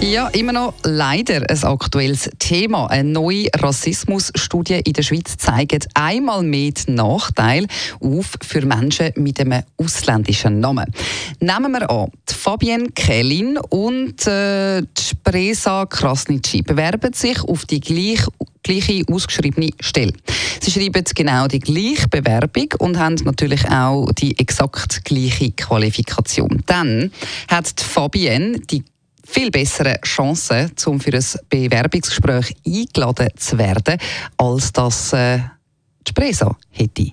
ja, immer noch leider ein aktuelles Thema. Eine neue Rassismusstudie in der Schweiz zeigt einmal mehr den Nachteil auf für Menschen mit einem ausländischen Namen. Nehmen wir an, Fabienne Kellin und äh, Spresa Krasnitschi bewerben sich auf die gleich, gleiche ausgeschriebene Stelle. Sie schreiben genau die gleiche Bewerbung und haben natürlich auch die exakt gleiche Qualifikation. Dann hat die Fabienne die viel bessere Chancen, um für ein Bewerbungsgespräch eingeladen zu werden, als das äh, die Spresa hätte.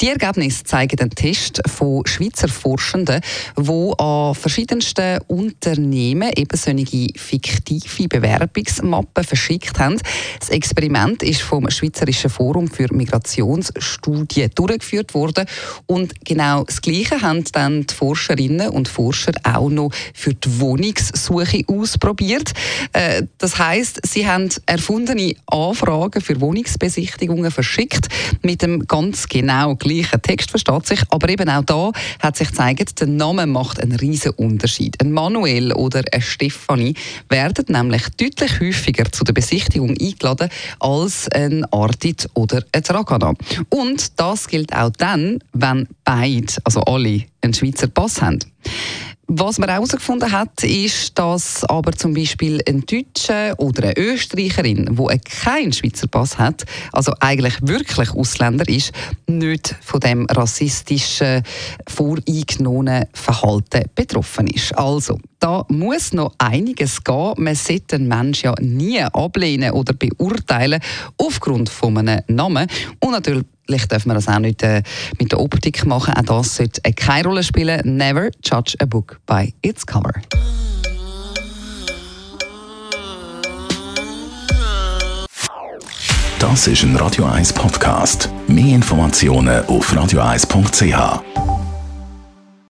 Die Ergebnisse zeigen einen Test von Schweizer Forschenden, die an verschiedensten Unternehmen eben solche fiktive Bewerbungsmappen verschickt haben. Das Experiment ist vom Schweizerischen Forum für Migrationsstudien durchgeführt worden und genau das Gleiche haben dann die Forscherinnen und Forscher auch noch für die Wohnungssuche ausprobiert. Äh, das heißt, sie haben erfundene Anfragen für Wohnungsbesichtigungen verschickt mit dem ganz genau genau gleichen Text, versteht sich. Aber eben auch da hat sich gezeigt, der Name macht einen riesen Unterschied. Ein Manuel oder eine Stefanie werden nämlich deutlich häufiger zu der Besichtigung eingeladen als ein Artit oder ein Dragana. Und das gilt auch dann, wenn beide, also alle, einen Schweizer Pass haben. Was man herausgefunden hat, ist, dass aber zum Beispiel ein Deutscher oder eine Österreicherin, wo keinen Schweizer Pass hat, also eigentlich wirklich Ausländer ist, nicht von dem rassistischen, voreingenommenen Verhalten betroffen ist. Also, da muss noch einiges gehen. Man sollte einen Menschen ja nie ablehnen oder beurteilen aufgrund von einem Namen. Und natürlich dürfen wir das auch nicht äh, mit der Optik machen. Auch das sollte keine Rolle spielen. Never judge a book by its cover. Das ist ein Radio 1 Podcast. Mehr Informationen auf radio1.ch.